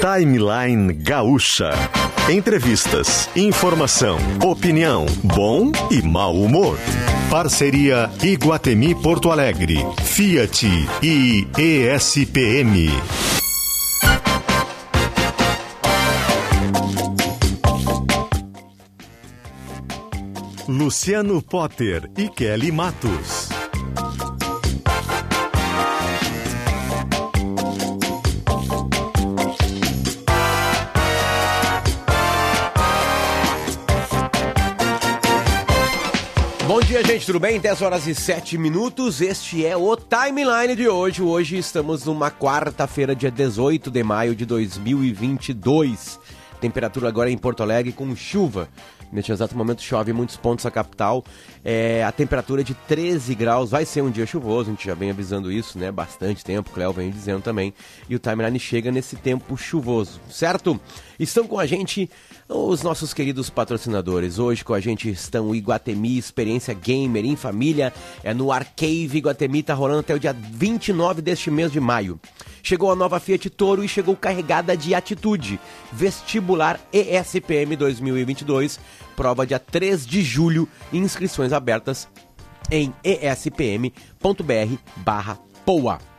Timeline Gaúcha. Entrevistas, informação, opinião, bom e mau humor. Parceria Iguatemi Porto Alegre, Fiat e ESPM. Luciano Potter e Kelly Matos. Gente, tudo bem? 10 horas e 7 minutos. Este é o timeline de hoje. Hoje estamos numa quarta-feira, dia 18 de maio de 2022. Temperatura agora em Porto Alegre com chuva. Neste exato momento chove em muitos pontos da capital. É, a temperatura é de 13 graus. Vai ser um dia chuvoso, a gente já vem avisando isso, né? Bastante tempo, o Cléo vem dizendo também. E o timeline chega nesse tempo chuvoso, certo? Estão com a gente os nossos queridos patrocinadores. Hoje com a gente estão o Iguatemi, experiência gamer em família. É no Arcave Iguatemi, tá rolando até o dia 29 deste mês de maio. Chegou a nova Fiat Toro e chegou carregada de atitude. Vestibular ESPM 2022, prova dia 3 de julho, inscrições abertas em espm.br barra POA.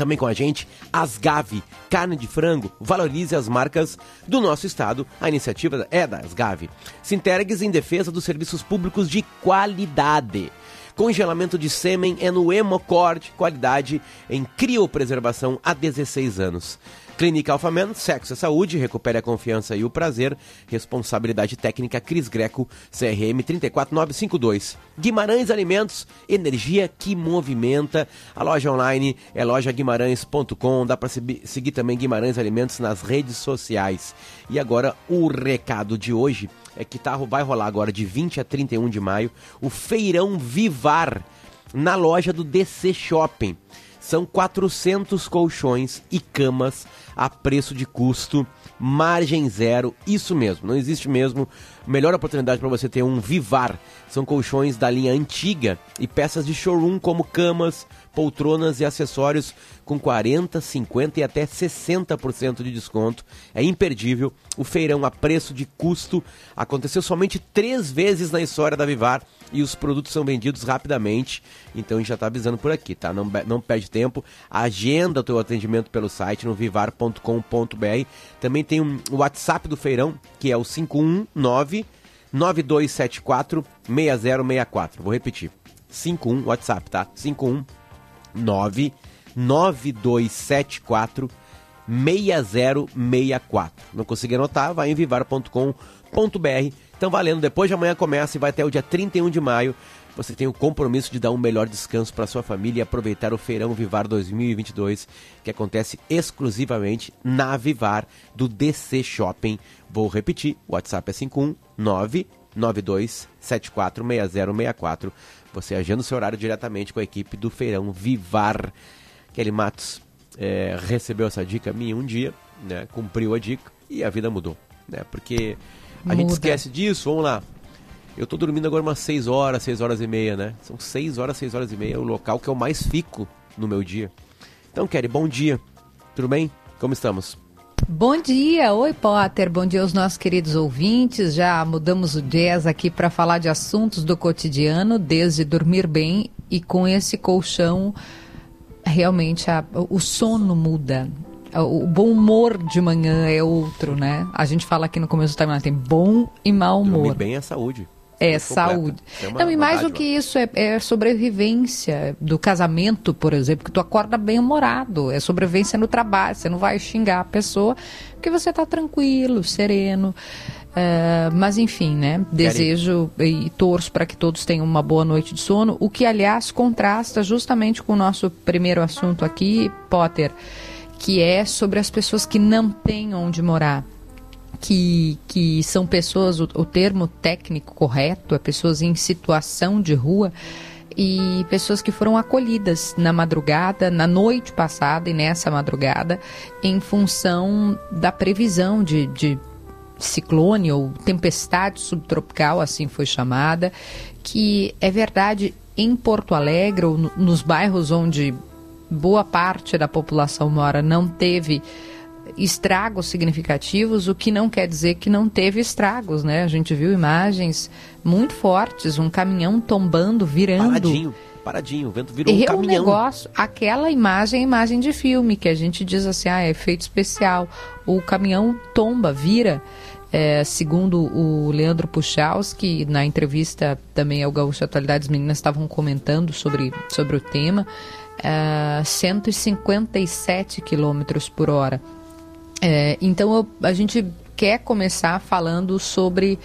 Também com a gente, Asgave, carne de frango, valorize as marcas do nosso estado. A iniciativa é da Asgave. Sintergues em defesa dos serviços públicos de qualidade. Congelamento de sêmen é no Hemocord, qualidade em criopreservação há 16 anos. Clínica Alfaman, sexo é saúde, recupere a confiança e o prazer. Responsabilidade técnica Cris Greco, CRM 34952. Guimarães Alimentos, energia que movimenta. A loja online é lojaguimarães.com. Dá para seguir também Guimarães Alimentos nas redes sociais. E agora o recado de hoje é que tá, vai rolar agora de 20 a 31 de maio o Feirão Vivar na loja do DC Shopping. São 400 colchões e camas a preço de custo, margem zero, isso mesmo, não existe mesmo melhor oportunidade para você ter um Vivar. São colchões da linha antiga e peças de showroom como camas, poltronas e acessórios com 40, 50 e até 60% de desconto. É imperdível. O feirão a preço de custo aconteceu somente três vezes na história da Vivar e os produtos são vendidos rapidamente. Então a gente já está avisando por aqui, tá? Não, não perde tempo. Agenda o teu atendimento pelo site no vivar.com.br. Também tem um WhatsApp do feirão, que é o 519 9274 6064. Vou repetir. 51 WhatsApp, tá? 519 9274 6064. Não consegui anotar? Vai em vivar.com.br. Então valendo, depois de amanhã começa e vai até o dia 31 de maio. Você tem o compromisso de dar um melhor descanso para sua família e aproveitar o Feirão Vivar 2022, que acontece exclusivamente na Vivar do DC Shopping. Vou repetir, o WhatsApp é 519 92746064. Você agenda o seu horário diretamente com a equipe do Feirão Vivar. Kelly Matos é, recebeu essa dica minha um dia, né? Cumpriu a dica e a vida mudou, né? Porque a Muda. gente esquece disso, vamos lá. Eu tô dormindo agora umas 6 horas, 6 horas e meia, né? São 6 horas, 6 horas e meia, o local que eu mais fico no meu dia. Então, Kelly, bom dia. Tudo bem? Como estamos? Bom dia, oi Potter, bom dia aos nossos queridos ouvintes. Já mudamos o jazz aqui para falar de assuntos do cotidiano, desde dormir bem e com esse colchão, realmente a, o sono muda. O bom humor de manhã é outro, né? A gente fala aqui no começo do timeline, tem bom e mau humor. Dormir bem é saúde. É, saúde. Uma, Não, e mais do que isso, é, é, sobrevivência do casamento, por exemplo, que tu acorda bem humorado. É sobrevivência no trabalho. Você não vai xingar a pessoa, porque você está tranquilo, sereno. Uh, mas enfim, né? Desejo e torço para que todos tenham uma boa noite de sono. O que, aliás, contrasta justamente com o nosso primeiro assunto aqui, Potter, que é sobre as pessoas que não têm onde morar que, que são pessoas, o, o termo técnico correto é pessoas em situação de rua e pessoas que foram acolhidas na madrugada, na noite passada e nessa madrugada, em função da previsão de, de ciclone ou tempestade subtropical, assim foi chamada, que é verdade em Porto Alegre ou no, nos bairros onde boa parte da população mora não teve estragos significativos, o que não quer dizer que não teve estragos, né? A gente viu imagens muito fortes, um caminhão tombando, virando. Paradinho, paradinho, o vento virou um caminhão. um negócio, aquela imagem é imagem de filme, que a gente diz assim, ah, é efeito especial. O caminhão tomba, vira. É, segundo o Leandro Puchalski, na entrevista também ao Gaúcho Atualidades, as meninas estavam comentando sobre, sobre o tema, é, 157 km por hora. É, então eu, a gente quer começar falando sobre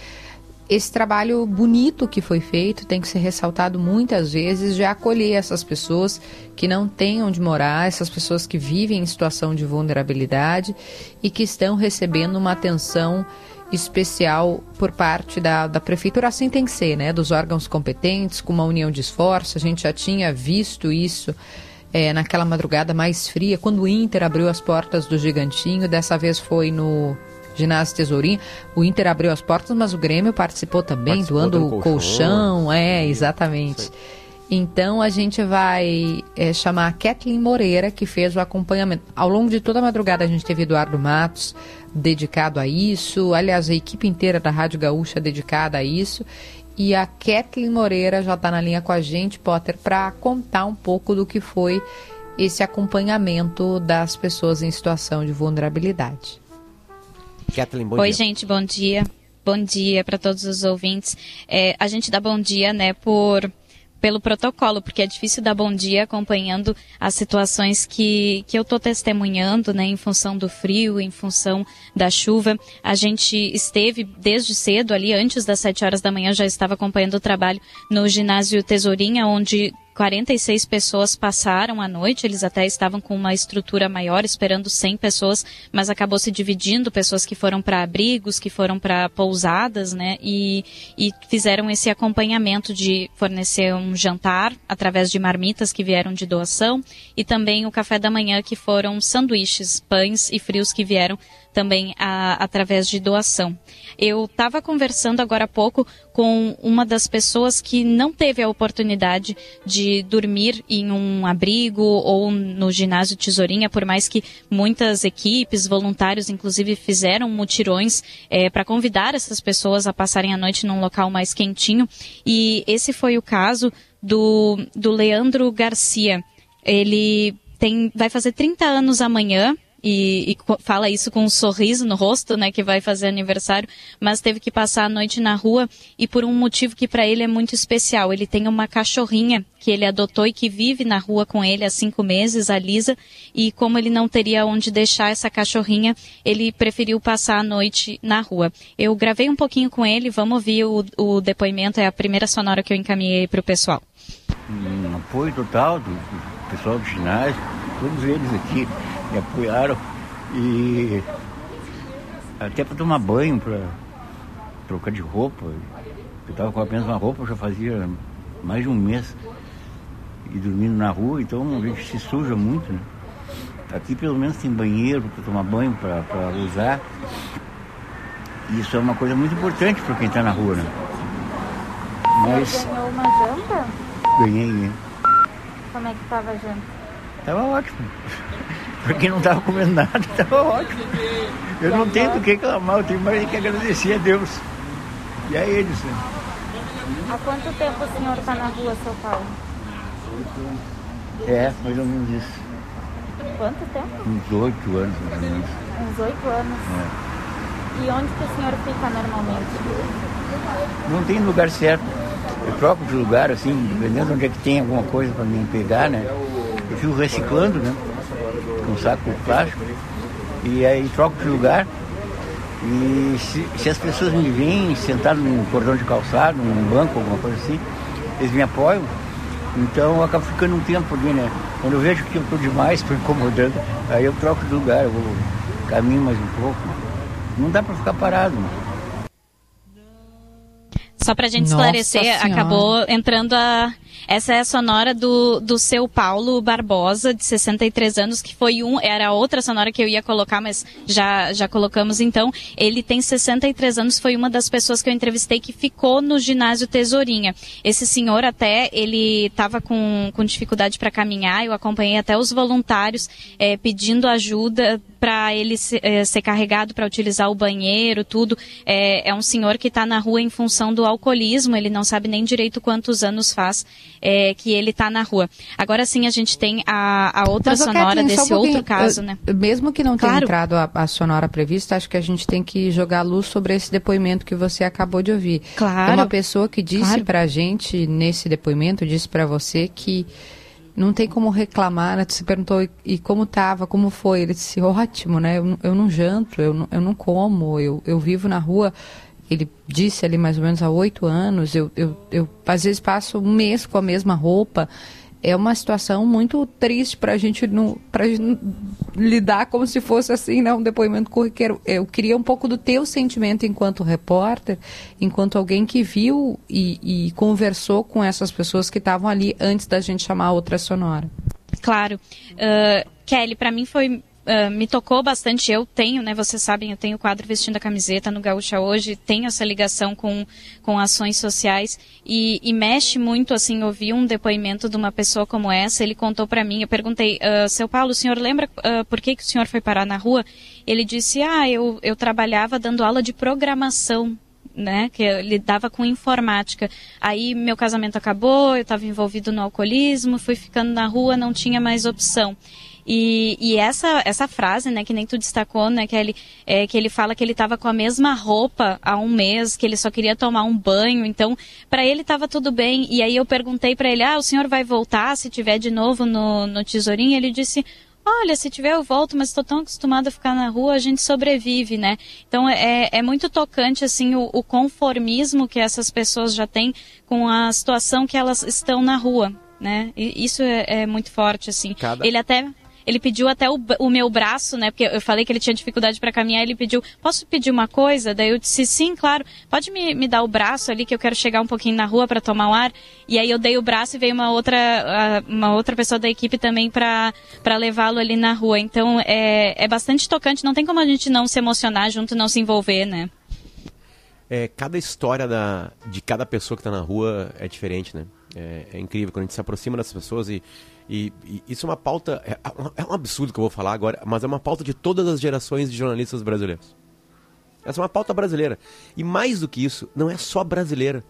esse trabalho bonito que foi feito, tem que ser ressaltado muitas vezes, de acolher essas pessoas que não têm onde morar, essas pessoas que vivem em situação de vulnerabilidade e que estão recebendo uma atenção especial por parte da, da prefeitura, assim tem que ser, né? Dos órgãos competentes, com uma união de esforço. A gente já tinha visto isso é, naquela madrugada mais fria, quando o Inter abriu as portas do Gigantinho. Dessa vez foi no ginásio Tesourinho. O Inter abriu as portas, mas o Grêmio participou também, participou doando o colchão. colchão. É, exatamente. Sim. Então a gente vai é, chamar a Kathleen Moreira, que fez o acompanhamento. Ao longo de toda a madrugada a gente teve Eduardo Matos dedicado a isso, aliás, a equipe inteira da Rádio Gaúcha dedicada a isso. E a Kathleen Moreira já está na linha com a gente, Potter, para contar um pouco do que foi esse acompanhamento das pessoas em situação de vulnerabilidade. Kathleen, bom Oi, dia. gente, bom dia. Bom dia para todos os ouvintes. É, a gente dá bom dia, né, por pelo protocolo, porque é difícil dar bom dia acompanhando as situações que, que eu estou testemunhando, né, em função do frio, em função da chuva. A gente esteve desde cedo ali, antes das sete horas da manhã, já estava acompanhando o trabalho no ginásio Tesourinha, onde 46 pessoas passaram a noite, eles até estavam com uma estrutura maior, esperando 100 pessoas, mas acabou se dividindo, pessoas que foram para abrigos, que foram para pousadas, né, e, e fizeram esse acompanhamento de fornecer um jantar através de marmitas que vieram de doação e também o café da manhã que foram sanduíches, pães e frios que vieram também a, através de doação. Eu estava conversando agora há pouco com uma das pessoas que não teve a oportunidade de dormir em um abrigo ou no ginásio Tesourinha, por mais que muitas equipes, voluntários, inclusive, fizeram mutirões é, para convidar essas pessoas a passarem a noite num local mais quentinho. E esse foi o caso do, do Leandro Garcia. Ele tem, vai fazer 30 anos amanhã, e, e, fala isso com um sorriso no rosto, né, que vai fazer aniversário, mas teve que passar a noite na rua e por um motivo que para ele é muito especial. Ele tem uma cachorrinha que ele adotou e que vive na rua com ele há cinco meses, a Lisa, e como ele não teria onde deixar essa cachorrinha, ele preferiu passar a noite na rua. Eu gravei um pouquinho com ele, vamos ouvir o, o depoimento, é a primeira sonora que eu encaminhei para o pessoal. Um apoio total do, pessoal do ginásio, todos eles aqui me apoiaram e até para tomar banho, para trocar de roupa. Eu estava com apenas uma roupa, já fazia mais de um mês e dormindo na rua, então a gente se suja muito, né? Aqui pelo menos tem banheiro para tomar banho, para usar. Isso é uma coisa muito importante para quem está na rua, né? Mas... Você ganhou uma janta? Ganhei, ganhei. Como é que estava a janta? Estava ótimo. Porque não estava comendo nada, estava ótimo. Eu não tenho do que reclamar, eu tenho mais que agradecer a Deus. E a eles. Né? Há quanto tempo o senhor está na rua, seu Paulo? É, mais ou menos isso. Quanto tempo? Uns oito anos, mais ou menos. Uns oito anos? É. E onde que o senhor fica normalmente? Não tem lugar certo. Eu troco de lugar, assim, dependendo de onde é que tem alguma coisa para mim pegar, né? Eu fico reciclando, né? Com saco plástico. E aí troco de lugar. E se, se as pessoas me veem sentado num cordão de calçado, num banco, alguma coisa assim, eles me apoiam. Então eu acabo ficando um tempo ali, né? Quando eu vejo que eu estou demais, estou incomodando, aí eu troco de lugar, eu vou caminho mais um pouco. Não dá para ficar parado. Né? Só para a gente esclarecer, acabou entrando a Essa é a sonora do, do seu Paulo Barbosa, de 63 anos, que foi um, era outra sonora que eu ia colocar, mas já, já colocamos então. Ele tem 63 anos, foi uma das pessoas que eu entrevistei que ficou no ginásio Tesourinha. Esse senhor até, ele estava com, com dificuldade para caminhar, eu acompanhei até os voluntários é, pedindo ajuda para ele ser, é, ser carregado para utilizar o banheiro, tudo. É, é um senhor que está na rua em função do alcoolismo, ele não sabe nem direito quantos anos faz é, que ele está na rua. Agora sim a gente tem a, a outra Mas, sonora Kathleen, desse um outro caso, né? Mesmo que não tenha claro. entrado a, a, sonora prevista, acho que a gente tem que jogar luz sobre esse depoimento que você acabou de ouvir. Claro. É uma pessoa que disse claro. para a gente nesse depoimento, disse para você que não tem como reclamar, né? Você perguntou, e, e como estava, como foi? Ele disse, ótimo, né? Eu, eu não janto, eu não, eu não como, eu, eu vivo na rua. Ele disse ali mais ou menos há oito anos, eu, eu, eu às vezes passo um mês com a mesma roupa é uma situação muito triste para a gente não, lidar como se fosse assim, né, um depoimento corriqueiro. Eu queria um pouco do teu sentimento enquanto repórter, enquanto alguém que viu e, e conversou com essas pessoas que estavam ali antes da gente chamar a outra sonora. Claro. Uh, Kelly, para mim foi uh, me tocou bastante. Eu tenho, né? Vocês sabem, eu tenho o quadro vestindo a camiseta no Gaúcha hoje, tenho essa ligação com, com ações sociais e, e mexe muito, assim, ouvir um depoimento de uma pessoa como essa. Ele contou para mim, eu perguntei, uh, seu Paulo, o senhor lembra uh, por que, que o senhor foi parar na rua? Ele disse, ah, eu, eu trabalhava dando aula de programação né, que eu lidava com informática. Aí meu casamento acabou, eu estava envolvido no alcoolismo, fui ficando na rua, não tinha mais opção. E, e essa, essa frase, né, que nem tu destacou, né, que ele, é, que ele fala que ele estava com a mesma roupa há um mês, que ele só queria tomar um banho, então para ele estava tudo bem. E aí eu perguntei para ele, ah, o senhor vai voltar se tiver de novo no, no tesourinho? Ele disse, olha, se tiver eu volto, mas estou tão acostumada a ficar na rua, a gente sobrevive, né? Então é, é muito tocante, assim, o, o conformismo que essas pessoas já têm com a situação que elas estão na rua, né? E isso é, é muito forte, assim. Cada... Ele até ele pediu até o, o meu braço, né? Porque eu falei que ele tinha dificuldade para caminhar. Ele pediu, posso pedir uma coisa? Daí eu disse, sim, claro. Pode me, me dar o braço ali que eu quero chegar um pouquinho na rua para tomar um ar. E aí eu dei o braço e veio uma outra, uma outra pessoa da equipe também para levá-lo ali na rua. Então é, é bastante tocante. Não tem como a gente não se emocionar junto, não se envolver, né? É, cada história da, de cada pessoa que está na rua é diferente, né? É, é, incrível quando a gente se aproxima das pessoas e e, e, isso é uma pauta. É, é, um absurdo que eu vou falar agora, mas é uma pauta de todas as gerações de jornalistas brasileiros. Essa é uma pauta brasileira. E mais do que isso, não é só brasileira.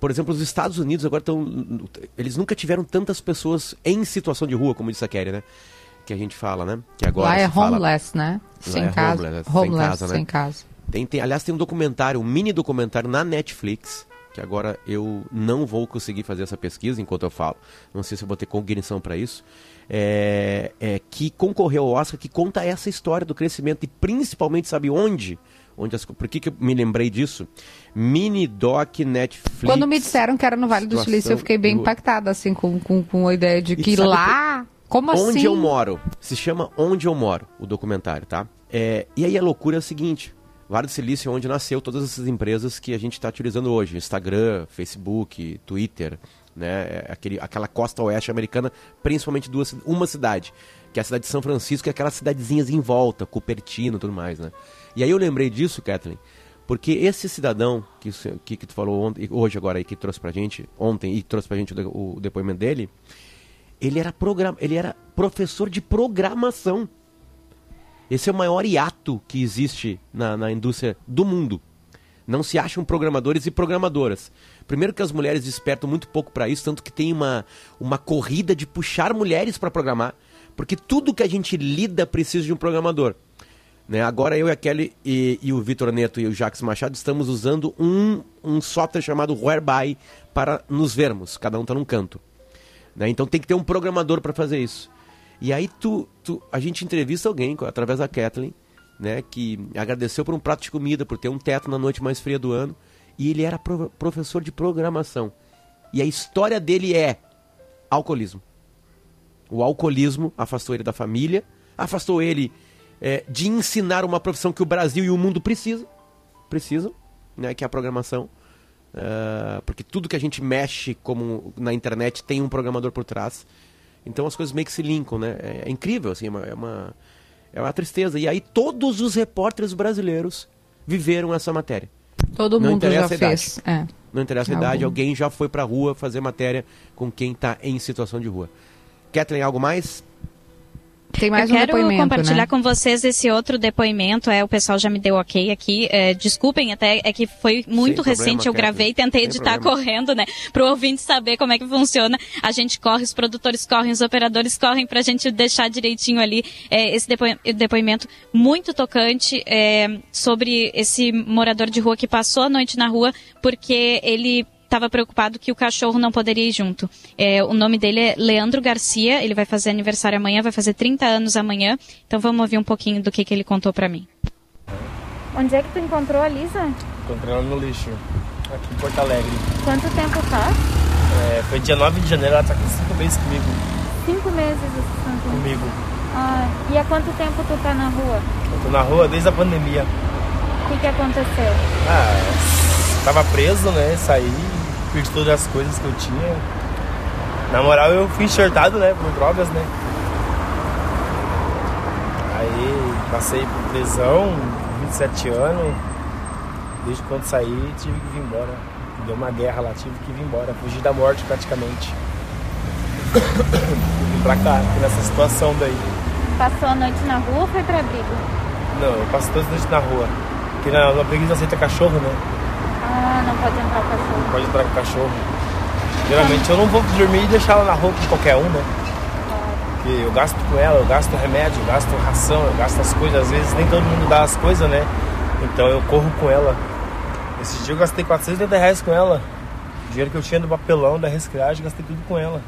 Por exemplo, os Estados Unidos agora estão. Eles nunca tiveram tantas pessoas em situação de rua, como disse a Kelly, né? Que a gente fala, né? Que agora Lá é homeless, fala... né? Sem, é casa. Homeless, homeless, sem casa, né? Sem casa. Tem, tem, aliás, tem um documentário, um mini documentário na Netflix que agora eu não vou conseguir fazer essa pesquisa enquanto eu falo. Não sei se eu vou ter cognição para isso. É, é, que concorreu ao Oscar, que conta essa história do crescimento e principalmente, sabe onde? onde as, por que, que eu me lembrei disso? Mini Doc Netflix. Quando me disseram que era no Vale do Silício, eu fiquei bem impactada, assim, com, com, com a ideia de que lá. Como onde assim? Onde eu moro. Se chama Onde Eu Moro, o documentário, tá? É, e aí a loucura é o seguinte: Vale do Silício é onde nasceu todas essas empresas que a gente está utilizando hoje. Instagram, Facebook, Twitter, né? É aquele, aquela costa oeste americana, principalmente duas, uma cidade, que é a cidade de São Francisco e aquelas cidadezinhas em volta, Cupertino tudo mais, né? E aí eu lembrei disso, Kathleen, porque esse cidadão que, que, que tu falou ontem, hoje agora que trouxe pra gente, ontem, e trouxe pra gente o, o depoimento dele, ele era, program, ele era professor de programação. Esse é o maior hiato que existe na, na indústria do mundo. Não se acham programadores e programadoras. Primeiro que as mulheres despertam muito pouco para isso, tanto que tem uma, uma corrida de puxar mulheres para programar, porque tudo que a gente lida precisa de um programador. Né? Agora eu e a Kelly e, e o Vitor Neto e o Jacques Machado estamos usando um, um software chamado Whereby para nos vermos. Cada um está num canto. Né? Então tem que ter um programador para fazer isso. E aí tu, tu, a gente entrevista alguém, através da Kathleen, né, que agradeceu por um prato de comida, por ter um teto na noite mais fria do ano, e ele era pro, professor de programação. E a história dele é alcoolismo. O alcoolismo afastou ele da família, afastou ele é, de ensinar uma profissão que o Brasil e o mundo precisam, precisam, né, que é a programação. Uh, porque tudo que a gente mexe como na internet tem um programador por trás. Então as coisas meio que se linkam, né? É, é incrível, assim, é uma, é uma, é uma tristeza. E aí todos os repórteres brasileiros viveram essa matéria. Todo Não mundo já fez. É. Não interessa a idade, alguém já foi pra rua fazer matéria com quem está em situação de rua. Kathleen, algo mais? Tem mais Eu um quero compartilhar né? com vocês esse outro depoimento. É, o pessoal já me deu ok aqui. É, desculpem, até é que foi muito Sem recente. Problema, eu gravei, tentei editar correndo, né? Para o ouvinte saber como é que funciona. A gente corre, os produtores correm, os operadores correm para a gente deixar direitinho ali é, esse depo depoimento muito tocante é, sobre esse morador de rua que passou a noite na rua porque ele estava preocupado que o cachorro não poderia ir junto. É, o nome dele é Leandro Garcia, ele vai fazer aniversário amanhã, vai fazer 30 anos amanhã. Então vamos ouvir um pouquinho do que, que ele contou para mim. Onde é que tu encontrou a Lisa? Encontrei ela no lixo, aqui em Porto Alegre. Quanto tempo faz? É, foi dia 9 de janeiro, ela tá com cinco meses comigo. Cinco meses esse Comigo. Ah, e há quanto tempo tu tá na rua? Eu tô na rua desde a pandemia. O que que aconteceu? Ah, tava preso, né? Saí, perdi todas as coisas que eu tinha. Na moral, eu fui enxertado, né, por drogas, né. Aí passei por prisão, 27 anos. Desde quando saí, tive que vir embora. Deu uma guerra lá, tive que vir embora. Fugi da morte praticamente. Vim pra cá, nessa situação daí. Passou a noite na rua ou foi pra abrigo? Não, eu passo toda a noite na rua. Porque na, na preguiça aceita cachorro, né? Ah, não pode entrar o cachorro. Pode entrar com o cachorro. Geralmente eu não vou dormir e deixar ela na rua com qualquer um, né? Porque eu gasto com ela, eu gasto remédio, eu gasto ração, eu gasto as coisas. Às vezes nem todo mundo dá as coisas, né? Então eu corro com ela. Esse dia eu gastei 480 reais com ela. O dinheiro que eu tinha do papelão, da reciclagem, gastei tudo com ela.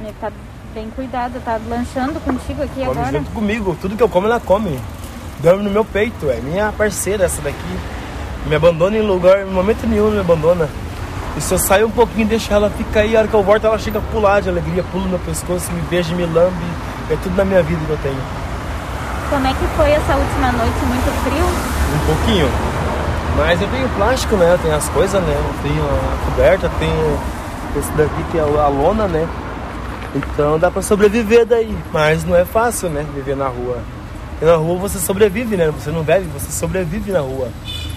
E tá bem cuidada, tá lanchando contigo aqui come agora? junto comigo, tudo que eu como ela come. Dorme no meu peito, é minha parceira essa daqui me abandona em lugar, em momento nenhum me abandona. E se eu sair um pouquinho, deixa ela ficar aí, a hora que eu volto, ela chega a pular de alegria, pula no meu pescoço, me beija, me lambe. É tudo na minha vida que eu tenho. Como é que foi essa última noite? Muito frio? Um pouquinho. Mas eu tenho plástico, né? Tem as coisas, né? Eu tenho a coberta, tenho esse daqui que é a lona, né? Então dá pra sobreviver daí. Mas não é fácil, né? Viver na rua. E na rua você sobrevive, né? Você não bebe, você sobrevive na rua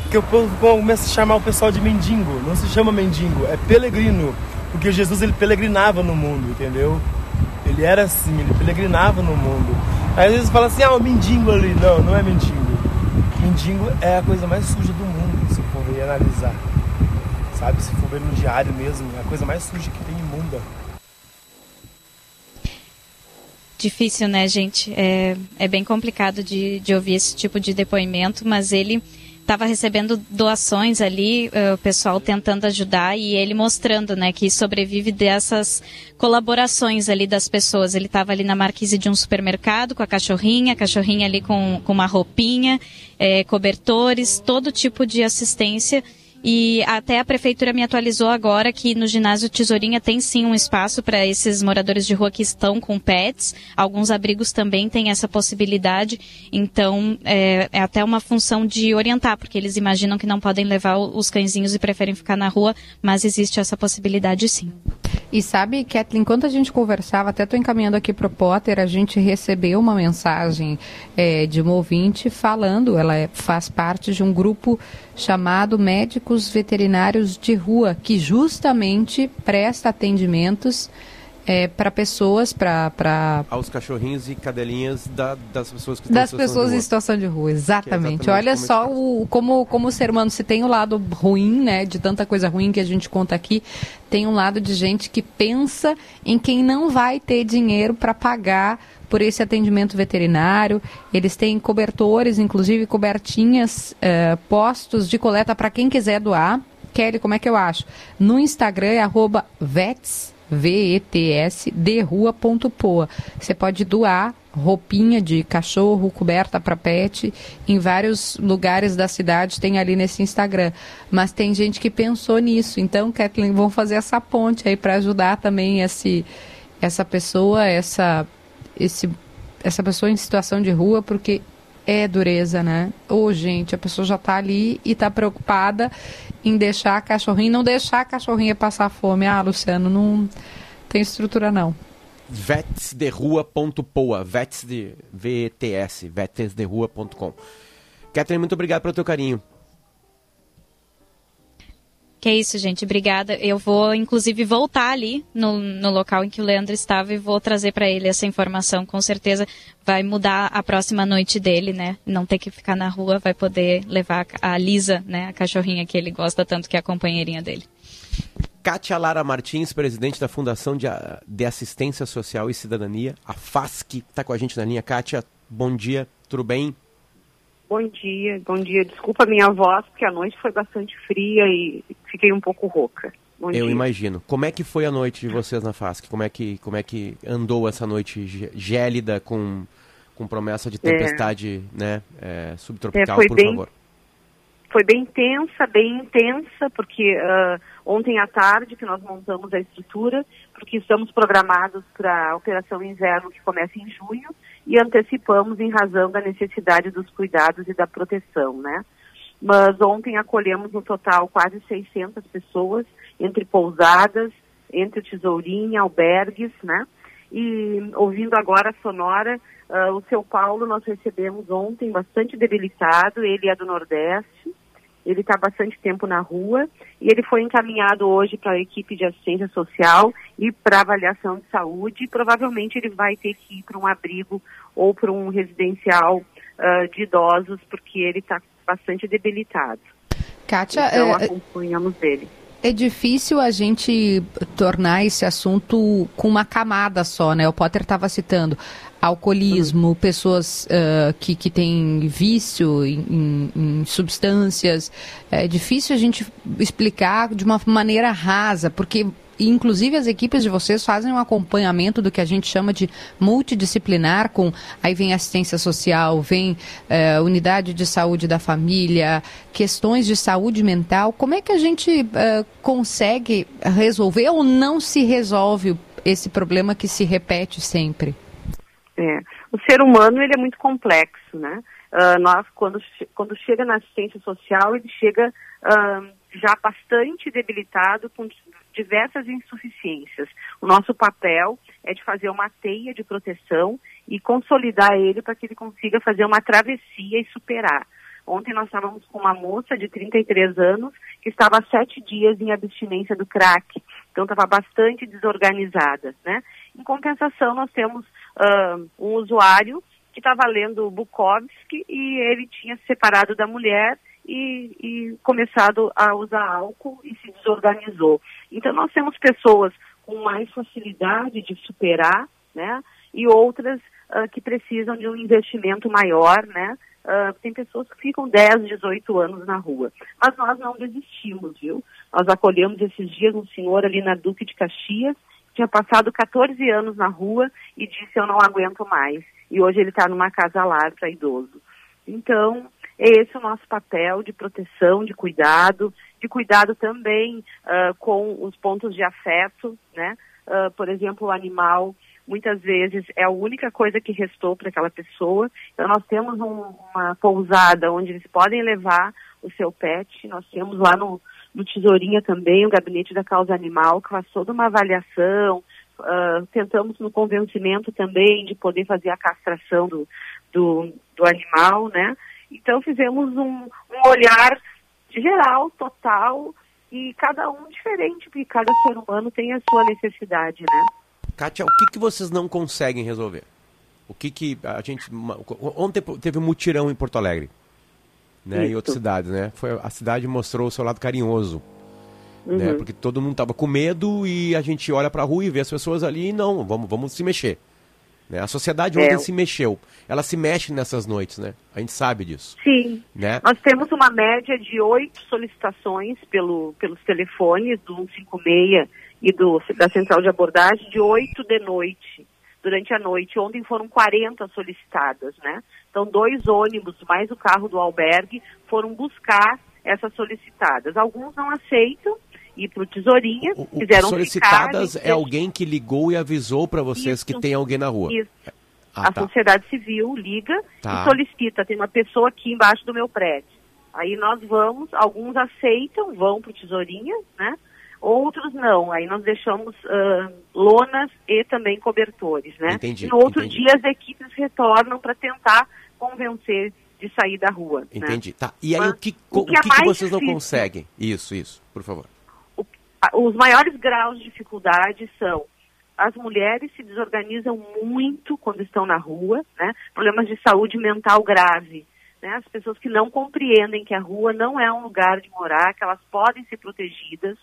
que o povo começa a chamar o pessoal de mendigo. Não se chama mendigo, é pelegrino. Porque Jesus ele peregrinava no mundo, entendeu? Ele era assim, ele peregrinava no mundo. Aí às vezes fala assim, ah, o mendigo ali. Não, não é mendigo. Mendigo é a coisa mais suja do mundo, se for ver analisar. Sabe, se for ver no diário mesmo, é a coisa mais suja que tem imunda. Difícil, né, gente? É, é bem complicado de, de ouvir esse tipo de depoimento, mas ele estava recebendo doações ali, uh, o pessoal tentando ajudar e ele mostrando, né, que sobrevive dessas colaborações ali das pessoas. Ele estava ali na marquise de um supermercado com a cachorrinha, a cachorrinha ali com, com uma roupinha, é, cobertores, todo tipo de assistência e até a prefeitura me atualizou agora que no ginásio Tesourinha tem sim um espaço para esses moradores de rua que estão com pets. Alguns abrigos também têm essa possibilidade. Então, é, é até uma função de orientar, porque eles imaginam que não podem levar os cãezinhos e preferem ficar na rua, mas existe essa possibilidade sim. E sabe, Kathleen, enquanto a gente conversava, até estou encaminhando aqui para o Potter, a gente recebeu uma mensagem é, de uma ouvinte falando, ela é, faz parte de um grupo chamado Médicos Veterinários de Rua, que justamente presta atendimentos é, para pessoas, para... Pra... Aos cachorrinhos e cadelinhas da, das pessoas que estão Das em pessoas em situação de rua, exatamente. É exatamente Olha só o, como, como o ser humano, se tem o um lado ruim, né, de tanta coisa ruim que a gente conta aqui, tem um lado de gente que pensa em quem não vai ter dinheiro para pagar por esse atendimento veterinário. Eles têm cobertores, inclusive cobertinhas, uh, postos de coleta para quem quiser doar. Kelly, como é que eu acho? No Instagram é arroba vets, V-E-T-S, de rua.poa. Você pode doar roupinha de cachorro, coberta para pet, em vários lugares da cidade tem ali nesse Instagram. Mas tem gente que pensou nisso. Então, Kathleen, vamos fazer essa ponte aí para ajudar também esse, essa pessoa, essa esse, essa pessoa em situação de rua, porque é dureza, né? Ô, oh, gente, a pessoa já está ali e está preocupada em deixar a cachorrinha, não deixar a cachorrinha passar fome. Ah, Luciano, não tem estrutura não. Vetsderrua.poa, vets de VTS, vetsderrua.com. Catherine, muito obrigado pelo teu carinho. Que é isso, gente. Obrigada. Eu vou, inclusive, voltar ali no, no local em que o Leandro estava e vou trazer para ele essa informação. Com certeza vai mudar a próxima noite dele, né? Não ter que ficar na rua, vai poder levar a Lisa, né? A cachorrinha que ele gosta tanto, que é a companheirinha dele. Kátia Lara Martins, presidente da Fundação de, de Assistência Social e Cidadania, a FASC, está com a gente na linha. Kátia, bom dia, tudo bem? Bom dia, bom dia. Desculpa a minha voz, porque a noite foi bastante fria e fiquei um pouco rouca. Bom Eu dia. imagino. Como é que foi a noite de vocês na FASC? Como é que, como é que andou essa noite gélida com, com promessa de tempestade é. né, é, subtropical, é, por bem, favor? Foi bem intensa, bem intensa, porque uh, ontem à tarde que nós montamos a estrutura, porque estamos programados para a Operação Inverno que começa em junho, e antecipamos em razão da necessidade dos cuidados e da proteção, né? Mas ontem acolhemos no total quase 600 pessoas, entre pousadas, entre tesourinha, albergues, né? E ouvindo agora a sonora, uh, o seu Paulo nós recebemos ontem bastante debilitado, ele é do Nordeste, ele está bastante tempo na rua e ele foi encaminhado hoje para a equipe de assistência social e para avaliação de saúde. E provavelmente ele vai ter que ir para um abrigo ou para um residencial uh, de idosos, porque ele está bastante debilitado. Kátia, então, é... acompanhamos ele. É difícil a gente tornar esse assunto com uma camada só, né? O Potter estava citando alcoolismo, pessoas uh, que, que têm vício em, em, em, substâncias. É difícil a gente explicar de uma maneira rasa, porque inclusive as equipes de vocês fazem um acompanhamento do que a gente chama de multidisciplinar, com aí vem assistência social, vem unidade de saúde da família, questões de saúde mental. Como é que a gente consegue resolver ou não se resolve esse problema que se repete sempre? É. O ser humano ele é muito complexo, né? Uh, nós quando quando chega na assistência social ele chega uh, já bastante debilitado com diversas insuficiências. O nosso papel é de fazer uma teia de proteção e consolidar ele para que ele consiga fazer uma travessia e superar. Ontem nós estávamos com uma moça de 33 anos que estava sete dias em abstinência do crack, então estava bastante desorganizada, né? Em compensação, nós temos uh, um usuário que estava lendo Bukowski e ele tinha se separado da mulher e, e, começado a usar álcool e se desorganizou. Então nós temos pessoas com mais facilidade de superar, né? E outras uh, que precisam de um investimento maior, né? Uh, tem pessoas que ficam 10, 18 anos na rua. Mas nós não desistimos, viu? Nós acolhemos esses dias um senhor ali na Duque de Caxias, tinha passado 14 anos na rua e disse eu não aguento mais. E hoje ele está numa casa lar para idoso. Então, é esse o nosso papel de proteção, de cuidado, de cuidado também uh, com os pontos de afeto, né? Uh, por exemplo, o animal muitas vezes é a única coisa que restou para aquela pessoa. Então nós temos um, uma pousada onde eles podem levar o seu pet. Nós temos lá no, no Tesourinha também, o Gabinete da Causa Animal, que faz toda uma avaliação. Uh, tentamos no convencimento também de poder fazer a castração do, do, do animal, né? Então fizemos um, um olhar geral, total, e cada um diferente, porque cada ser humano tem a sua necessidade, né? Kátia, o que, que vocês não conseguem resolver? O que que a gente... Ontem teve um mutirão em Porto Alegre né, em outras cidades, né? Foi, a cidade mostrou o seu lado carinhoso. Né? Uhum. Né? Porque todo mundo tava com medo e a gente olha para a rua e vê as pessoas ali e não, vamos, vamos se mexer. Né? A sociedade ontem é. se mexeu. Ela se mexe nessas noites, né? A gente sabe disso. Sim. Né? Nós temos uma média de oito solicitações pelo, pelos telefones do 156 e do, da central de abordagem, de oito de noite durante a noite. Ontem foram 40 solicitadas, né? Então, dois ônibus mais o carro do albergue foram buscar essas solicitadas. Alguns não aceitam ir para o Tesourinha, o, o, fizeram Solicitadas ficar, é alguém que ligou e avisou para vocês isso, que tem alguém na rua. Isso. Ah, a tá. sociedade civil liga tá. e solicita, tem uma pessoa aqui embaixo do meu prédio. Aí nós vamos, alguns aceitam, vão para o Tesourinha, né? Outros não, aí nós deixamos uh, lonas e também cobertores, né? Entendi, e no outro entendi. dia as equipes retornam para tentar convencer de sair da rua. Né? Entendi. Né? Tá. E aí Mas, o que, o que, o que, é que vocês difícil, não conseguem? Isso, isso, por favor. O, os maiores graus de dificuldade são as mulheres se desorganizam muito quando estão na rua, né? Problemas de saúde mental grave. Né? As pessoas que não compreendem que a rua não é um lugar de morar, que elas podem ser protegidas.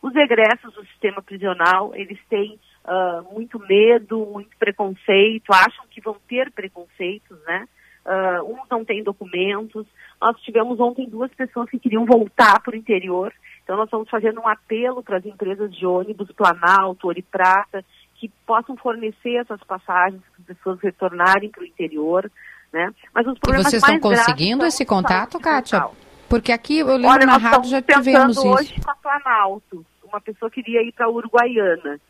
Os egressos do sistema prisional, eles têm uh, muito medo, muito preconceito, acham que vão ter preconceitos, né? Uh, uns não têm documentos. Nós tivemos ontem duas pessoas que queriam voltar para o interior. Então, nós estamos fazendo um apelo para as empresas de ônibus, Planalto, Ouro e Prata, que possam fornecer essas passagens para as pessoas retornarem para o interior. Né? Mas os problemas e vocês estão conseguindo esse contato, Kátia? Porque aqui eu lembro Olha, na rádio já tivemos isso. hoje com a Planalto. Uma pessoa queria ir para a Uruguaiana.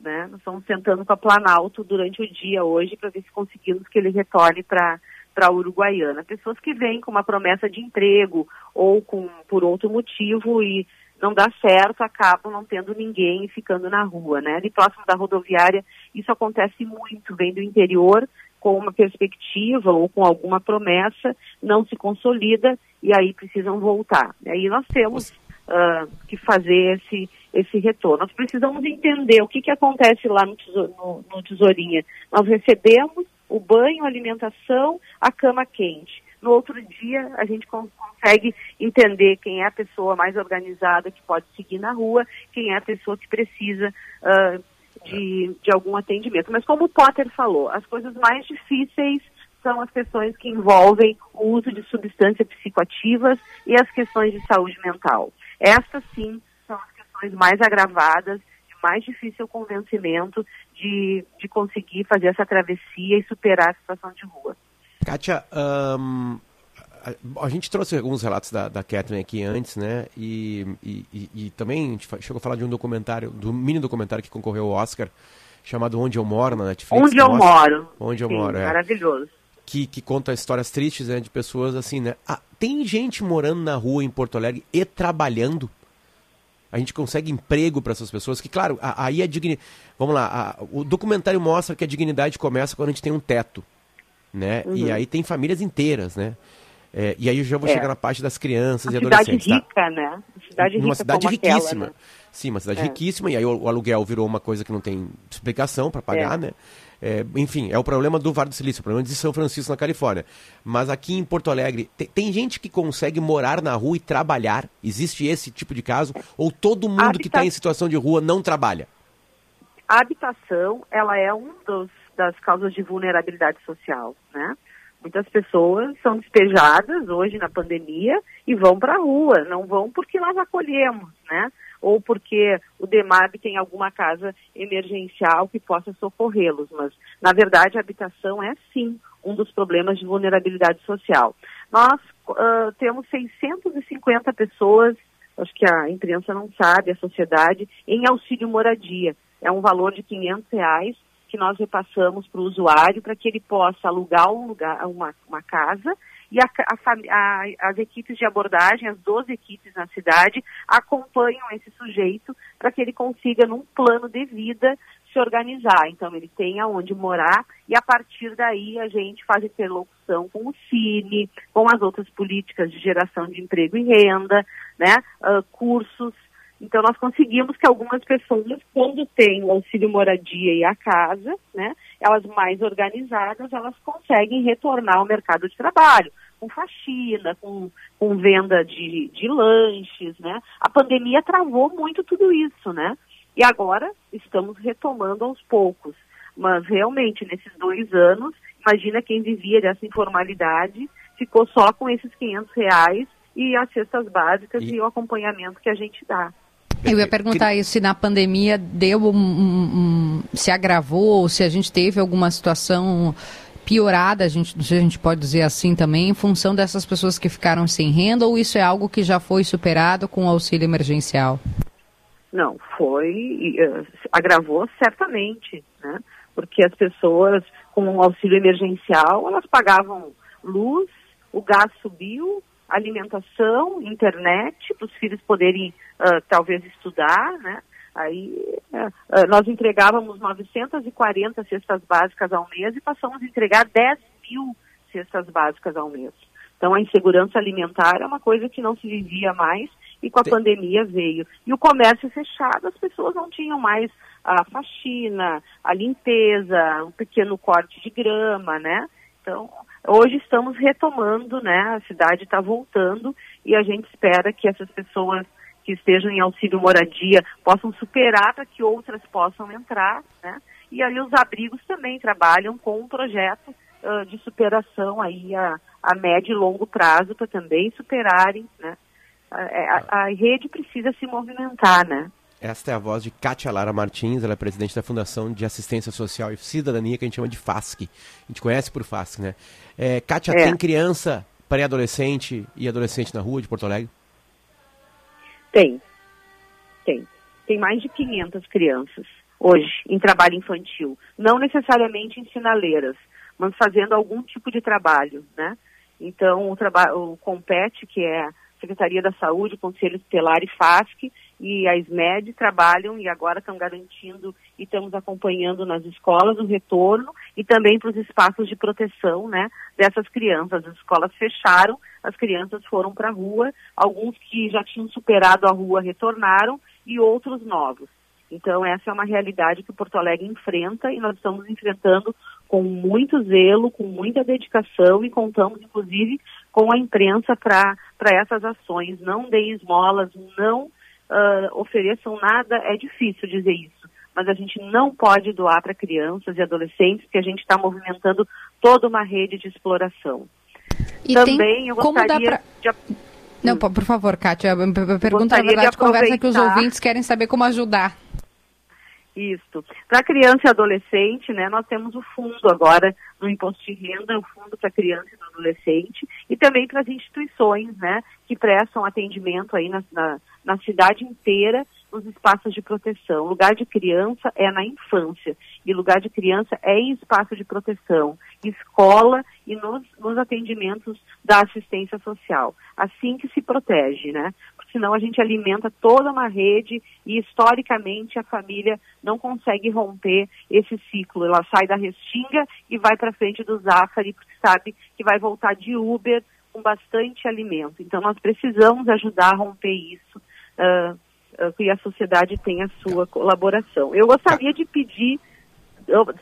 Né? Nós estamos tentando com a Planalto durante o dia hoje para ver se conseguimos que ele retorne para para a Uruguaiana. Pessoas que vêm com uma promessa de emprego ou com por outro motivo e não dá certo, acabam não tendo ninguém e ficando na rua, né? Ali próximo da rodoviária, isso acontece muito, vem do interior com uma perspectiva ou com alguma promessa, não se consolida e aí precisam voltar. E aí nós temos uh, que fazer esse, esse retorno. Nós precisamos entender o que, que acontece lá no, no, no Tesourinha. Nós recebemos o banho, a alimentação, a cama quente. No outro dia, a gente consegue entender quem é a pessoa mais organizada que pode seguir na rua, quem é a pessoa que precisa uh, de, de algum atendimento. Mas como o Potter falou, as coisas mais difíceis são as questões que envolvem o uso de substâncias psicoativas e as questões de saúde mental. Essas sim são as questões mais agravadas, mais difícil convencimento de, de conseguir fazer essa travessia e superar a situação de rua. Kátia, um, a, a, gente trouxe alguns relatos da, da Catherine aqui antes, né? E, e, e, também a gente chegou a falar de um documentário, do mini documentário que concorreu ao Oscar, chamado Onde Eu Moro na Netflix. Onde Eu Moro. Onde Eu Sim, Moro, é. Maravilhoso. Que, que conta histórias tristes né, de pessoas assim, né? Ah, tem gente morando na rua em Porto Alegre e trabalhando a gente consegue emprego para essas pessoas, que claro, aí a dignidade. Vamos lá, a, o documentário mostra que a dignidade começa quando a gente tem um teto. Né? Uhum. E aí tem famílias inteiras, né? É, e aí eu já vou é. chegar na parte das crianças uma e adolescentes. Cidade rica, tá? né? Cidade Numa cidade riquíssima. Aquela, né? Sim, uma cidade é. riquíssima, e aí o, o, aluguel virou uma coisa que não tem explicação para pagar, é. né? É, enfim, é o problema do Vale do Silício, o problema de São Francisco, na Califórnia. Mas aqui em Porto Alegre, tem, tem, gente que consegue morar na rua e trabalhar? Existe esse tipo de caso? Ou todo mundo Habita... que está em situação de rua não trabalha? A habitação, ela é um dos, das causas de vulnerabilidade social, né? Muitas pessoas são despejadas hoje na pandemia e vão para a rua, não vão porque nós acolhemos, né? Ou porque o DEMAB tem alguma casa emergencial que possa socorrê-los, mas na verdade a habitação é sim um dos problemas de vulnerabilidade social. Nós uh, temos 650 pessoas, acho que a imprensa não sabe, a sociedade, em auxílio moradia. É um valor de 500 reais que nós repassamos para o usuário para que ele possa alugar um lugar, uma, uma casa e a, a, a, as equipes de abordagem, as 12 equipes na cidade, acompanham esse sujeito para que ele consiga, num plano de vida, se organizar. Então, ele tem aonde morar e, a partir daí, a gente faz interlocução com o Cine, com as outras políticas de geração de emprego e renda, né, uh, cursos então, nós conseguimos que algumas pessoas, quando têm o auxílio moradia e a casa, né, elas mais organizadas, elas conseguem retornar ao mercado de trabalho, com faxina, com, com venda de, de lanches, né. A pandemia travou muito tudo isso, né. E agora estamos retomando aos poucos. Mas realmente, nesses dois anos, imagina quem vivia dessa informalidade, ficou só com esses 500 reais e as cestas básicas e, e o acompanhamento que a gente dá. Eu ia perguntar isso, se na pandemia deu um, um, um, se agravou, se a gente teve alguma situação piorada, a gente, a gente pode dizer assim também, em função dessas pessoas que ficaram sem renda, ou isso é algo que já foi superado com o auxílio emergencial? Não, foi, uh, agravou certamente, né? Porque as pessoas, com o auxílio emergencial, elas pagavam luz, o gás subiu, alimentação, internet, para os filhos poderem uh, talvez estudar, né? Aí uh, nós entregávamos 940 cestas básicas ao mês e passamos a entregar 10 mil cestas básicas ao mês. Então a insegurança alimentar é uma coisa que não se vivia mais e com a Tem... pandemia veio. E o comércio fechado, as pessoas não tinham mais a faxina, a limpeza, um pequeno corte de grama, né? Então, hoje estamos retomando, né? A cidade está voltando e a gente espera que essas pessoas que estejam em auxílio moradia possam superar para que outras possam entrar, né? E aí os abrigos também trabalham com um projeto uh, de superação aí a, a médio e longo prazo para também superarem, né? A, a, a rede precisa se movimentar, né? Esta é a voz de Kátia Lara Martins, ela é presidente da Fundação de Assistência Social e Cidadania, que a gente chama de FASC. A gente conhece por FASC, né? É, Kátia, é. tem criança, pré-adolescente e adolescente na rua de Porto Alegre? Tem. Tem. Tem mais de 500 crianças hoje em trabalho infantil. Não necessariamente em sinaleiras, mas fazendo algum tipo de trabalho, né? Então, o, trabalho, o COMPET, que é Secretaria da Saúde, Conselho Tutelar e FASC, e a SMED trabalham e agora estão garantindo e estamos acompanhando nas escolas o retorno e também para os espaços de proteção né, dessas crianças. As escolas fecharam, as crianças foram para a rua, alguns que já tinham superado a rua retornaram e outros novos. Então, essa é uma realidade que Porto Alegre enfrenta e nós estamos enfrentando com muito zelo, com muita dedicação e contamos, inclusive, com a imprensa para essas ações. Não deem esmolas, não uh, ofereçam nada, é difícil dizer isso. Mas a gente não pode doar para crianças e adolescentes, porque a gente está movimentando toda uma rede de exploração. E Também tem, eu gostaria pra... de... Não, por favor, Kátia, a pergunta, na verdade, conversa que os ouvintes querem saber como ajudar. Isso. Para criança e adolescente, né, nós temos o fundo agora no imposto de renda, o fundo para criança e adolescente, e também para as instituições, né, que prestam atendimento aí na, na, na cidade inteira nos espaços de proteção. Lugar de criança é na infância e lugar de criança é em espaço de proteção, escola e nos, nos atendimentos da assistência social. Assim que se protege, né? Senão a gente alimenta toda uma rede e historicamente a família não consegue romper esse ciclo. Ela sai da restinga e vai para frente do Zafari porque sabe que vai voltar de Uber com bastante alimento. Então nós precisamos ajudar a romper isso. Uh, que a sociedade tenha a sua colaboração. Eu gostaria de pedir,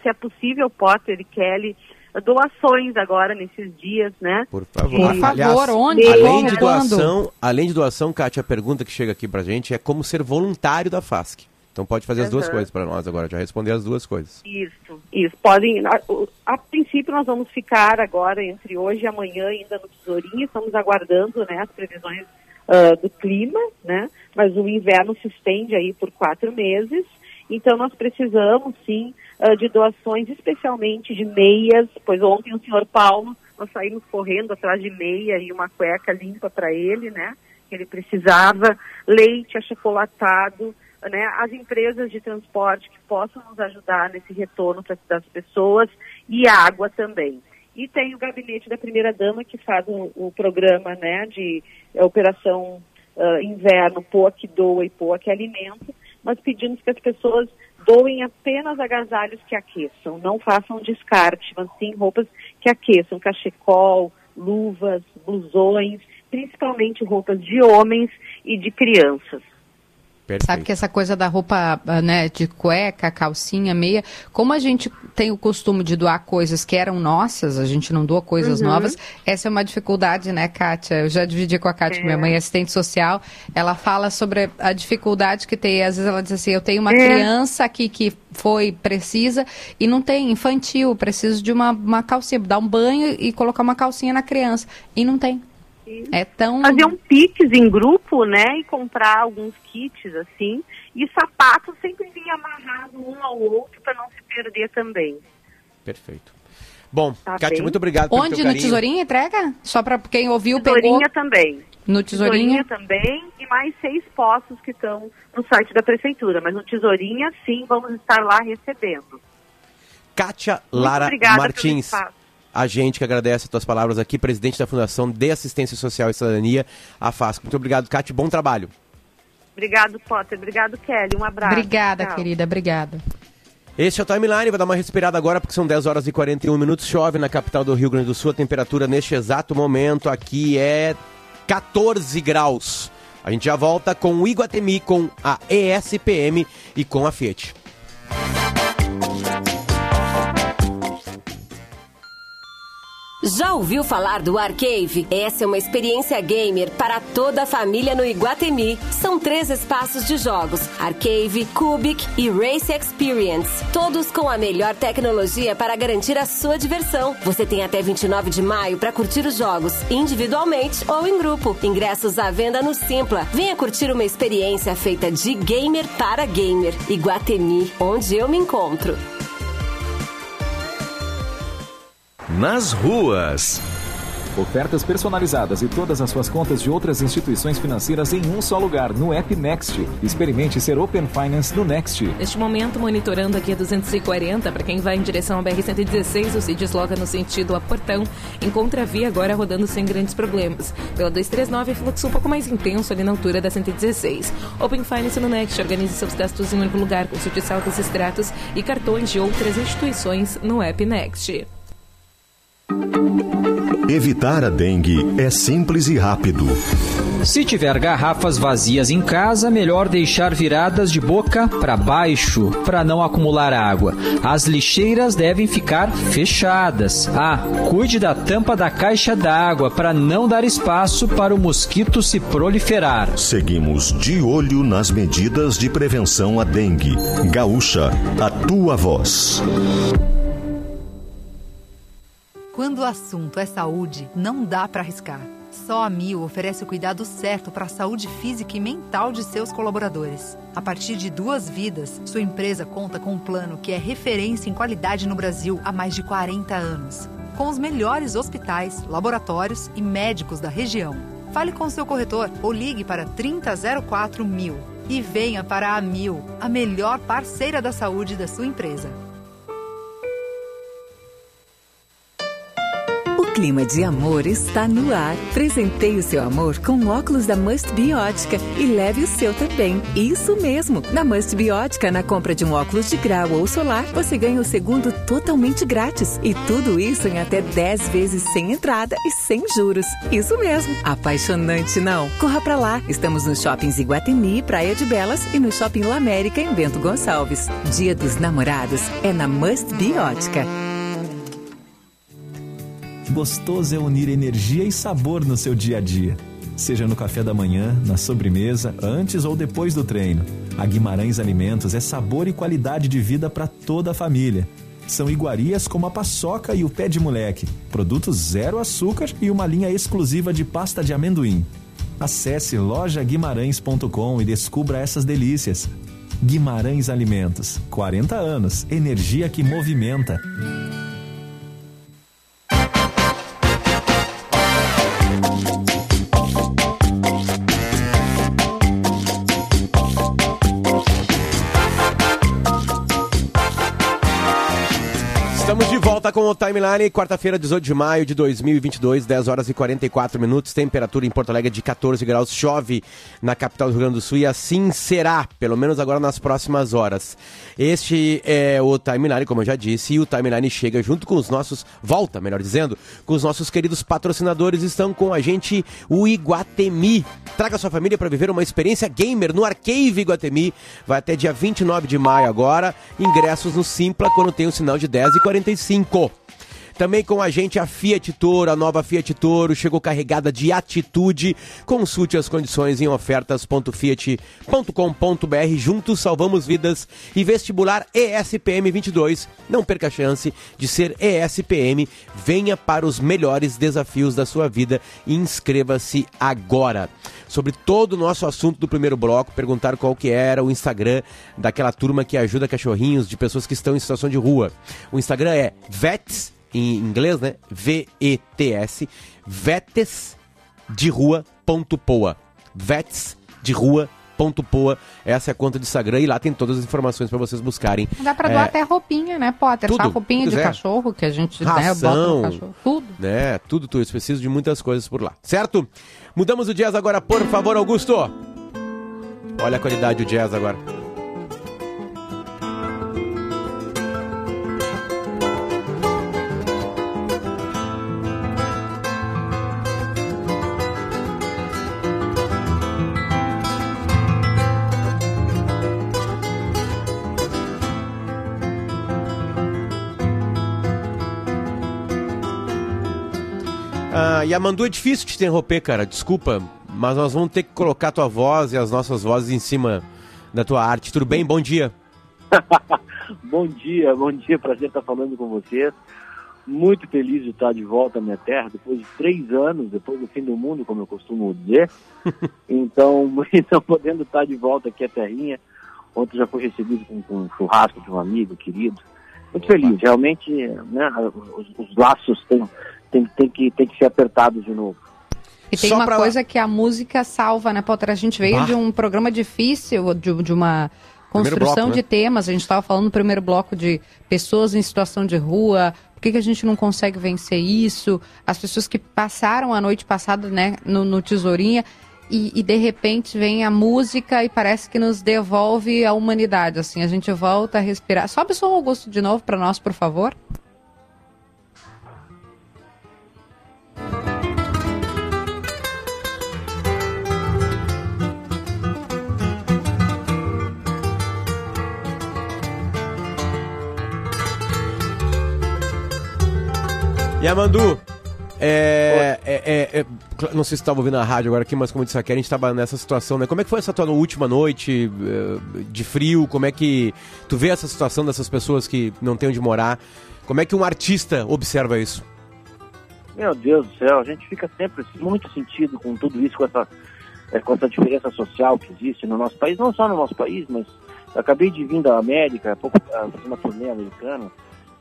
se é possível, Potter e Kelly, doações agora nesses dias, né? Por favor. Por favor, Aliás, onde? Além de doação, além de doação, Kátia, a pergunta que chega aqui pra gente é como ser voluntário da FASC. Então pode fazer uhum. as duas coisas para nós agora, já responder as duas coisas. Isso, isso. Podem. A, a, princípio nós vamos ficar agora entre hoje e amanhã ainda no Tesourinho, estamos aguardando né, as previsões uh, do clima, né? Mas o inverno se estende aí por quatro meses. Então nós precisamos sim uh, de doações, especialmente de meias, pois ontem o senhor Paulo, nós saímos correndo atrás de meia e uma cueca limpa para ele, né? Que ele precisava, leite achocolatado, né? As empresas de transporte que possam nos ajudar nesse retorno das pessoas e água também. E tem o gabinete da primeira-dama que faz o, o, programa né, de operação uh, inverno, POA que doa e POA que alimenta, mas pedimos que as pessoas doem apenas agasalhos que aqueçam, não façam descarte, mas sim roupas que aqueçam, cachecol, luvas, blusões, principalmente roupas de homens e de crianças. Perfeito. Sabe que essa coisa da roupa, ah, né, de cueca, calcinha, meia, como a gente tem o costume de doar coisas que eram nossas, a gente não doa coisas uhum. novas, essa é uma dificuldade, né, Kátia? Eu já dividi com a Kátia, é. minha mãe é assistente social, ela fala sobre a dificuldade que tem, às vezes ela diz assim, eu tenho uma é. criança aqui que foi, precisa, e não tem infantil, preciso de uma, uma calcinha, dar um banho e colocar uma calcinha na criança, e não tem. É tão... Fazer um pix em grupo, né? E comprar alguns kits, assim. E sapato sempre vinha amarrado um ao outro para não se perder também. Perfeito. Bom, tá Kátia, muito obrigado pelo Onde? No Tesourinha entrega? Só para quem ouviu, tesourinha pegou... também. No Tesourinha? Tesourinha também e mais seis postos que estão no site da Prefeitura. Mas no Tesourinha, sim, vamos estar lá recebendo. Kátia Lara Martins. A gente que agradece as tuas palavras aqui, presidente da Fundação de Assistência Social e Cidadania, a FASC. Muito obrigado, Kátia. Bom trabalho. Obrigado, Potter. Obrigado, Kelly. Um abraço. Obrigada, Tchau. querida. Obrigada. Este é o Timeline, vai dar uma respirada agora porque são 10 horas e 41 minutos. Chove na capital do Rio Grande do Sul. A temperatura neste exato momento aqui é 14 graus. A gente já volta com o Iguatemi, com a ESPM e com a Fiat. Já ouviu falar do Arcave? Essa é uma experiência gamer para toda a família no Iguatemi. São três espaços de jogos: Arcave, Cubic e Race Experience. Todos com a melhor tecnologia para garantir a sua diversão. Você tem até 29 de maio para curtir os jogos, individualmente ou em grupo. Ingressos à venda no Simpla. Venha curtir uma experiência feita de gamer para gamer. Iguatemi, onde eu me encontro. Nas ruas. Ofertas personalizadas e todas as suas contas de outras instituições financeiras em um só lugar, no app Next. Experimente ser Open Finance no Next. Neste momento, monitorando aqui a 240, para quem vai em direção ao BR-116 ou se desloca no sentido a Portão, encontra a via agora rodando sem grandes problemas. Pela 239, fluxo um pouco mais intenso ali na altura da 116. Open Finance no Next organize seus gastos em um único lugar, consulte saldos extratos e cartões de outras instituições no app Next. Evitar a dengue é simples e rápido. Se tiver garrafas vazias em casa, melhor deixar viradas de boca para baixo para não acumular água. As lixeiras devem ficar fechadas. Ah, cuide da tampa da caixa d'água para não dar espaço para o mosquito se proliferar. Seguimos de olho nas medidas de prevenção à dengue. Gaúcha, a tua voz. Quando o assunto é saúde, não dá para arriscar. Só a Mil oferece o cuidado certo para a saúde física e mental de seus colaboradores. A partir de duas vidas, sua empresa conta com um plano que é referência em qualidade no Brasil há mais de 40 anos. Com os melhores hospitais, laboratórios e médicos da região. Fale com seu corretor ou ligue para 3004 mil e venha para a Mil, a melhor parceira da saúde da sua empresa. Clima de amor está no ar. Presenteie o seu amor com óculos da Must Biótica e leve o seu também. Isso mesmo! Na Must Biótica, na compra de um óculos de grau ou solar, você ganha o segundo totalmente grátis. E tudo isso em até 10 vezes sem entrada e sem juros. Isso mesmo! Apaixonante, não? Corra pra lá! Estamos nos shoppings Iguatemi, Praia de Belas e no Shopping La América em Bento Gonçalves. Dia dos Namorados é na Must Biótica. Gostoso é unir energia e sabor no seu dia a dia. Seja no café da manhã, na sobremesa, antes ou depois do treino. A Guimarães Alimentos é sabor e qualidade de vida para toda a família. São iguarias como a paçoca e o pé de moleque, produtos zero açúcar e uma linha exclusiva de pasta de amendoim. Acesse lojaguimarães.com e descubra essas delícias. Guimarães Alimentos, 40 anos, energia que movimenta. Com o Timeline, quarta-feira, 18 de maio de 2022, 10 horas e 44 minutos. Temperatura em Porto Alegre de 14 graus. Chove na capital do Rio Grande do Sul e assim será, pelo menos agora nas próximas horas. Este é o Timeline, como eu já disse, e o Timeline chega junto com os nossos, volta, melhor dizendo, com os nossos queridos patrocinadores. Estão com a gente o Iguatemi. Traga sua família para viver uma experiência gamer no Arcave Iguatemi. Vai até dia 29 de maio agora. Ingressos no Simpla quando tem o sinal de 10 e 45 também com a gente a Fiat Toro, a nova Fiat Toro, chegou carregada de atitude. Consulte as condições em ofertas.fiat.com.br. Juntos salvamos vidas e vestibular ESPM 22. Não perca a chance de ser ESPM. Venha para os melhores desafios da sua vida e inscreva-se agora. Sobre todo o nosso assunto do primeiro bloco, perguntaram qual que era o Instagram daquela turma que ajuda cachorrinhos de pessoas que estão em situação de rua. O Instagram é Vets em inglês, né? V-E-T-S, vetes de rua ponto poa. Vets de rua Poa, essa é a conta do Instagram e lá tem todas as informações para vocês buscarem. Dá para doar é... até roupinha, né, Potter? Tudo, Só roupinha de cachorro que a gente Ração, né, bota cachorro. Tudo. Né, tudo, tudo. Eu preciso de muitas coisas por lá, certo? Mudamos o jazz agora, por favor, Augusto. Olha a qualidade do jazz agora. Ah, e a Mandu é difícil te interromper, cara. Desculpa, mas nós vamos ter que colocar a tua voz e as nossas vozes em cima da tua arte. Tudo bem? Bom dia. bom dia, bom dia. Prazer estar falando com vocês. Muito feliz de estar de volta à minha terra depois de três anos, depois do fim do mundo, como eu costumo dizer. então, então, podendo estar de volta aqui à terrinha. Ontem já fui recebido com, com um churrasco de um amigo querido. Muito Opa. feliz. Realmente, né, os, os laços têm tem, tem, que, tem que ser apertado de novo. E tem Só uma pra... coisa que a música salva, né, Potter? A gente veio bah. de um programa difícil, de, de uma construção bloco, né? de temas. A gente estava falando no primeiro bloco de pessoas em situação de rua. Por que, que a gente não consegue vencer isso? As pessoas que passaram a noite passada né, no, no Tesourinha e, e, de repente vem a música e parece que nos devolve a humanidade. Assim, a gente volta a respirar. Sobe o som Augusto de novo para nós, por favor. E Amandu, é, é, é, é, não sei se estava ouvindo a rádio agora aqui, mas como disse aqui, a gente estava nessa situação, né? Como é que foi essa tua última noite eh, de frio? Como é que tu vê essa situação dessas pessoas que não têm onde morar? Como é que um artista observa isso? Meu Deus do céu, a gente fica sempre muito sentido com tudo isso, com essa, é, com essa diferença social que existe no nosso país, não só no nosso país, mas eu acabei de vir da América, há pouco, fazer uma turnê americana,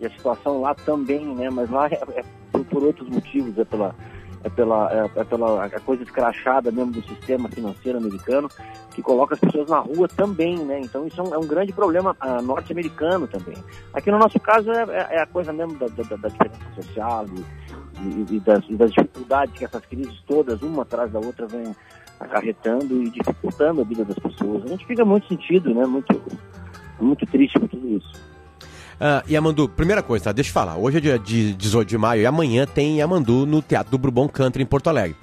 e a situação lá também, né? Mas lá é, é por, por, outros motivos, é pela é pela, é, é, pela a coisa escrachada mesmo do sistema financeiro americano que coloca as pessoas na rua também, né? Então isso é um, é um grande problema uh, norte-americano também. Aqui no nosso caso é, é, é a coisa mesmo da, da, da diferença social e, e, e, das, e, das, dificuldades que essas crises todas, uma atrás da outra, vêm acarretando e dificultando a vida das pessoas. A gente fica muito sentido, né? Muito, muito triste com tudo isso. Uh, Yamandu, primeira coisa, tá? Deixa eu falar. Hoje é dia de 18 de maio e amanhã tem Yamandu no Teatro do Bourbon Country em Porto Alegre.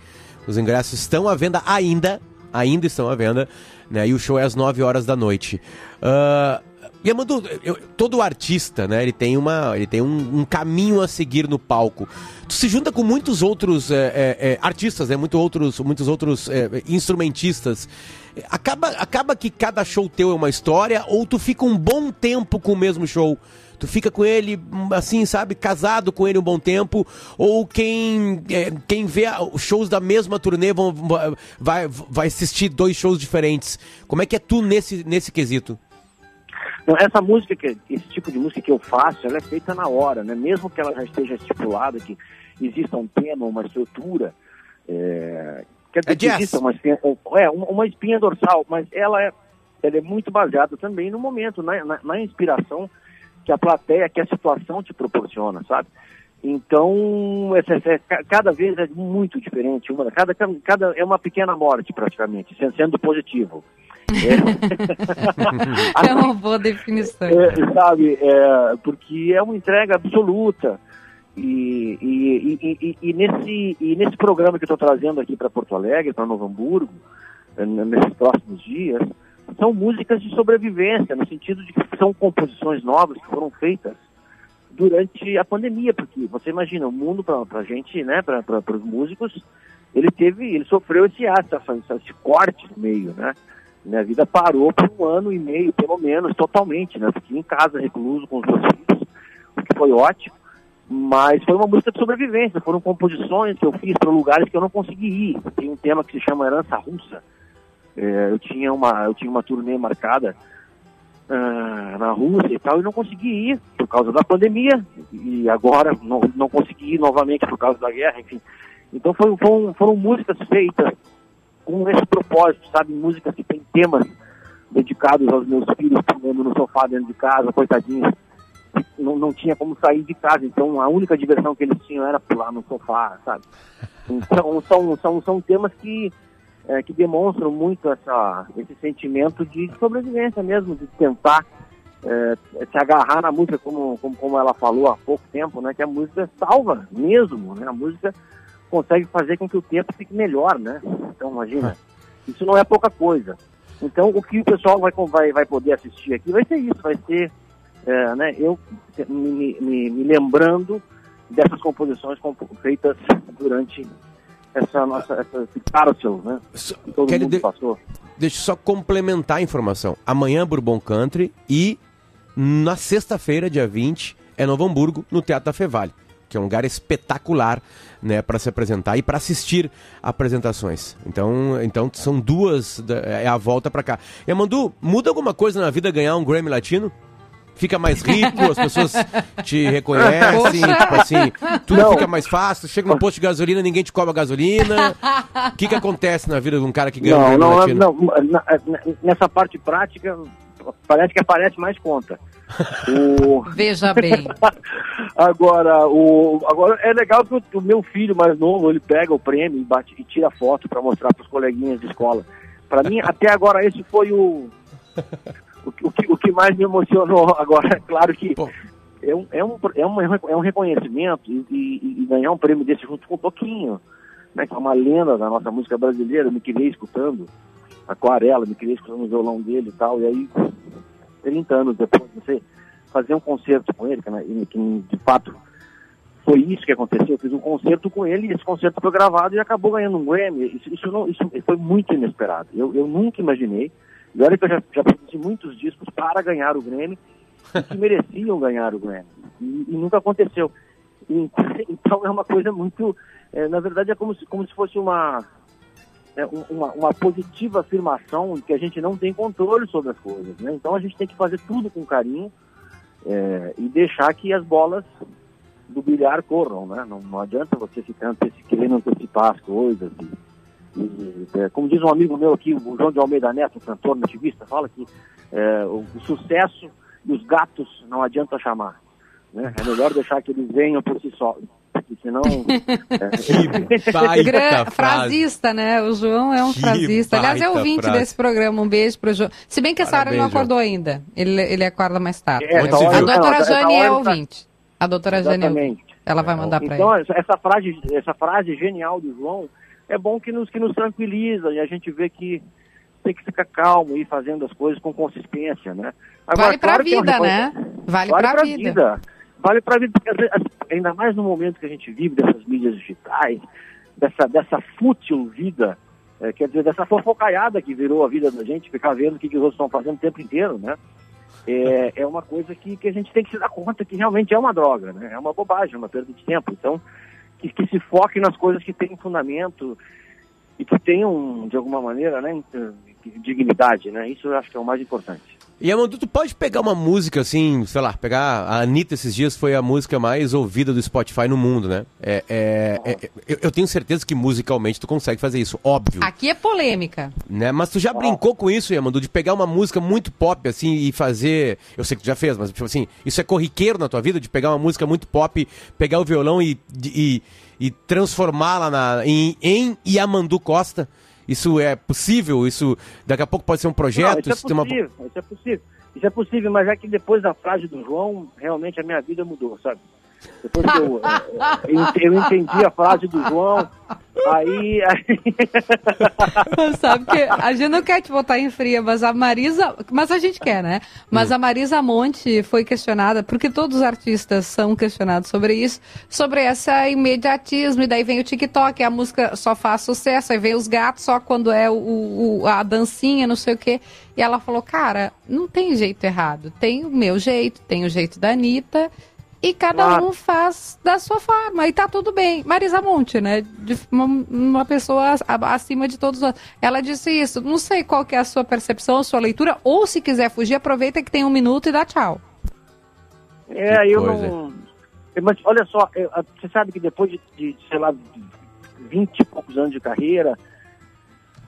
Os ingressos estão à venda ainda, ainda estão à venda, né? E o show é às 9 horas da noite. Uh, Yamandu, eu, todo artista, né? Ele tem, uma, ele tem um, um, caminho a seguir no palco. Tu se junta com muitos outros é, é, artistas, né? Muito outros, muitos outros é, instrumentistas. Acaba, acaba que cada show teu é uma história ou tu fica um bom tempo com o mesmo show? Tu fica com ele, assim, sabe, casado com ele um bom tempo, ou quem, é, quem vê shows da mesma turnê vão, vai, vai assistir dois shows diferentes. Como é que é tu nesse, nesse quesito? Essa música, esse tipo de música que eu faço, ela é feita na hora, né? Mesmo que ela já esteja estipulada, que exista um tema, uma estrutura, é, quer dizer, é que exista uma espinha, é, uma espinha dorsal, mas ela é, ela é muito baseada também no momento, na, na, na inspiração que a plateia, que a situação te proporciona, sabe? Então, é, é, cada vez é muito diferente. Uma, cada, cada, é uma pequena morte, praticamente, sendo positivo. É, é uma boa definição. É, sabe, é, porque é uma entrega absoluta. E, e, e, e, nesse, e nesse programa que eu estou trazendo aqui para Porto Alegre, para Novo Hamburgo, eh, nesses próximos dias, são músicas de sobrevivência, no sentido de que são composições novas que foram feitas durante a pandemia, porque você imagina, o mundo para a gente, né, para os músicos, ele teve, ele sofreu esse ato, esse corte no meio, né? Minha vida parou por um ano e meio, pelo menos, totalmente, né? Fiquei em casa, recluso com os meus filhos, o que foi ótimo, mas foi uma música de sobrevivência, foram composições que eu fiz para lugares que eu não consegui ir. Tem um tema que se chama Herança Russa, é, eu, tinha uma, eu tinha uma turnê marcada uh, na Rússia e tal, e não consegui ir por causa da pandemia, e agora não, não consegui ir novamente por causa da guerra, enfim. Então foi, foram, foram músicas feitas com esse propósito, sabe? Músicas que tem temas dedicados aos meus filhos, comendo no sofá dentro de casa, coitadinhos. Não, não tinha como sair de casa, então a única diversão que eles tinham era pular no sofá, sabe? Então são, são, são temas que, é, que demonstram muito essa, esse sentimento de sobrevivência mesmo, de tentar é, se agarrar na música, como, como, como ela falou há pouco tempo, né? Que a música salva mesmo, né? A música consegue fazer com que o tempo fique melhor, né? Então, imagina, isso não é pouca coisa. Então, o que o pessoal vai, vai, vai poder assistir aqui vai ser isso, vai ser, é, né, eu me, me, me, lembrando dessas composições feitas durante essa nossa, essa, esse carousel, né? Que todo mundo de... passou. Deixa eu só complementar a informação. Amanhã, Bourbon Country e na sexta-feira, dia 20, é Novo Hamburgo, no Teatro da Fevale que é um lugar espetacular né, para se apresentar e para assistir apresentações. Então, então são duas, é a volta para cá. E Amandu, muda alguma coisa na vida ganhar um Grammy Latino? Fica mais rico, as pessoas te reconhecem, tipo assim, tudo Não. fica mais fácil, chega no posto de gasolina, ninguém te cobra gasolina. O que, que acontece na vida de um cara que ganha não, um não, Latino? Não, nessa parte prática, parece que aparece mais conta. O... Veja bem. agora, o... agora, é legal que o, o, meu filho mais novo, ele pega o prêmio e, bate, e tira foto para mostrar para os coleguinhas de escola. Para mim, até agora, esse foi o... O, o, que, o que mais me emocionou agora. É claro que é um, é, um, é, um, é um reconhecimento e, e, e ganhar um prêmio desse junto com o Toquinho, né, que é uma lenda da nossa música brasileira, me criei escutando aquarela, me criei escutando o violão dele e tal, e aí 30 anos depois, você fazer um concerto com ele, que, que de fato foi isso que aconteceu. Eu fiz um concerto com ele e esse concerto foi gravado e acabou ganhando um Grammy. Isso, isso, não, isso foi muito inesperado. Eu, eu nunca imaginei. E olha que eu já, já produzi muitos discos para ganhar o Grammy que mereciam ganhar o Grammy. E, e nunca aconteceu. E, então é uma coisa muito. É, na verdade, é como se, como se fosse uma, é, uma, uma, positiva afirmação de que a gente não tem controle sobre as coisas. Né? Então a gente tem que fazer tudo com carinho é, e deixar que as bolas do bilhar corram. Né? Não, não adianta você ficar querendo antecipar as coisas. E, e, é, como diz um amigo meu aqui, o João de Almeida Neto, cantor nativista, fala que é, o, o sucesso e os gatos não adianta chamar. Né? É melhor deixar que eles venham por si só porque senão. é... que frasista, né? O João é um que frasista. Aliás, é ouvinte frase. desse programa. Um beijo pro João. Se bem que essa hora ele não acordou João. ainda. Ele, ele acorda mais tarde. É, a doutora Jane é ouvinte. A doutora Jane é ouvinte. Ela vai mandar para então, ele. Então, essa frase, essa frase genial do João é bom que nos, que nos tranquiliza e a gente vê que tem que ficar calmo e ir fazendo as coisas com consistência, né? Agora, vale para a claro vida, é né? Vale, vale para a vida. vida vale para a vida, porque ainda mais no momento que a gente vive dessas mídias digitais, dessa, dessa fútil vida, é, quer dizer, dessa fofocaiada que virou a vida da gente, ficar vendo o que, que os outros estão fazendo o tempo inteiro, né? É, é uma coisa que, que a gente tem que se dar conta que realmente é uma droga, né? É uma bobagem, uma perda de tempo. Então, que, que se foque nas coisas que têm fundamento e que tenham, de alguma maneira, né, dignidade, né? Isso eu acho que é o mais importante. E Amandu, tu pode pegar uma música assim, sei lá, pegar a Anitta esses dias foi a música mais ouvida do Spotify no mundo, né? É, é, é eu, eu, tenho certeza que musicalmente tu consegue fazer isso, óbvio. Aqui é polêmica. Né? Mas tu já brincou com isso, Amandu, de pegar uma música muito pop assim e fazer. Eu sei que tu já fez, mas tipo assim, isso é corriqueiro na tua vida, de pegar uma música muito pop, pegar o violão e, e, e transformá-la em, em Yamandu Costa? Isso é possível? Isso daqui a pouco pode ser um projeto? Não, isso, é possível, uma... isso é possível. Isso é possível, mas é que depois da frase do João, realmente a minha vida mudou, sabe? Depois que eu, eu, eu entendi a frase do João, aí. aí... Sabe que a gente não quer te botar em fria, mas a Marisa. Mas a gente quer, né? Mas a Marisa Monte foi questionada, porque todos os artistas são questionados sobre isso, sobre essa imediatismo, e daí vem o TikTok, a música só faz sucesso, aí vem os gatos só quando é o, o a dancinha, não sei o quê. E ela falou, cara, não tem jeito errado. Tem o meu jeito, tem o jeito da Anitta e cada claro. um faz da sua forma, e tá tudo bem. Marisa Monte, né? De uma, uma, pessoa acima de todos os Ela disse isso. Não sei qual que é a sua percepção, a sua leitura, ou se quiser fugir, aproveita que tem um minuto e dá tchau. É, eu não. Mas olha só, você sabe que depois de, de sei lá, 20 e poucos anos de carreira,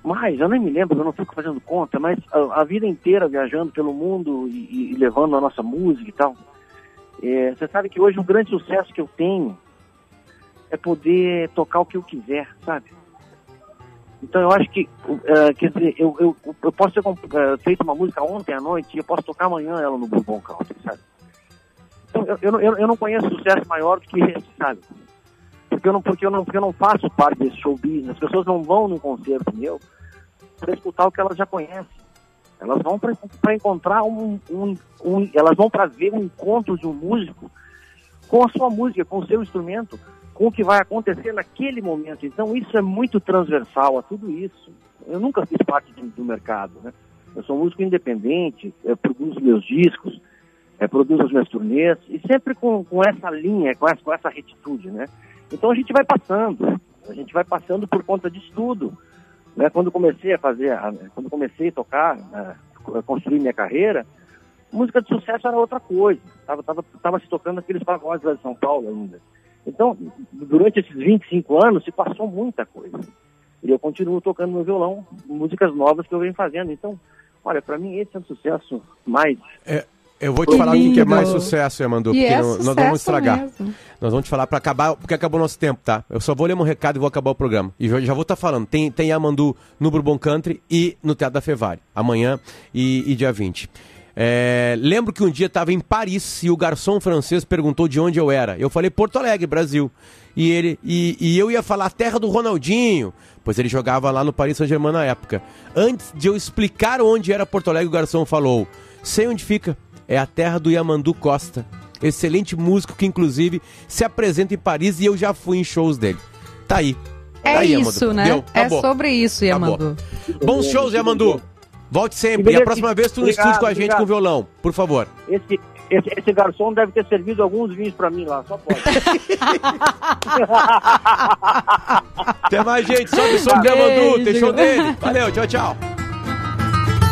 mais, eu nem me lembro, eu não fico fazendo conta, mas a, a vida inteira viajando pelo mundo e, e, levando a nossa música e tal. É, você sabe que hoje um grande sucesso que eu tenho é poder tocar o que eu quiser, sabe? Então eu acho que, uh, quer dizer, eu, eu, eu posso ter uh, feito uma música ontem à noite e eu posso tocar amanhã ela no Bourbon Country, sabe? Então eu, eu, eu, não conheço sucesso maior do que esse, sabe? Porque eu não, porque eu não, porque eu não faço parte desse show business. As pessoas não vão num concerto meu para escutar o que elas já conhecem. Elas vão para encontrar um, um, um, Elas vão para ver um encontro de um músico com a sua música, com o seu instrumento, com o que vai acontecer naquele momento. Então isso é muito transversal a tudo isso. Eu nunca fiz parte do, do mercado, né? Eu sou músico independente, eu produzo meus discos, eu produzo os meus turnês, e sempre com, com essa linha, com essa, com essa retitude, né? Então a gente vai passando, a gente vai passando por conta de estudo. Né? Quando comecei a fazer, quando comecei a tocar, a construir minha carreira, música de sucesso era outra coisa. Tava, tava, tava se tocando aqueles pagodes lá de São Paulo ainda. Então, durante esses 25 anos se passou muita coisa. E eu continuo tocando no violão músicas novas que eu venho fazendo. Então, olha, para mim esse é um sucesso mais é, eu vou te que falar o que é mais sucesso, Yamandu, porque é não, nós vamos estragar. Mesmo. Nós vamos te falar para acabar, porque acabou o nosso tempo, tá? Eu só vou ler um recado e vou acabar o programa. E já, já vou estar tá falando. Tem, tem Yamandu no Bourbon Country e no Teatro da Fevari, amanhã e, e dia 20. É, lembro que um dia estava em Paris e o garçom francês perguntou de onde eu era. Eu falei Porto Alegre, Brasil. E ele e, e eu ia falar terra do Ronaldinho, pois ele jogava lá no Paris Saint-Germain na época. Antes de eu explicar onde era Porto Alegre, o garçom falou: "Sei onde fica" é a terra do Yamandu Costa. Excelente músico que, inclusive, se apresenta em Paris e eu já fui em shows dele. Tá aí. É tá aí, isso, né? Deu, é sobre isso, Yamandu. Bons shows, Yamandu. Volte sempre. E a próxima vez tu no estúdio com a gente obrigado. com violão, por favor. Esse, esse, esse, garçom deve ter servido alguns vinhos pra mim lá, só pode. Até mais, gente. Sobe o som do Yamandu. Tem show dele. Valeu, tchau, tchau.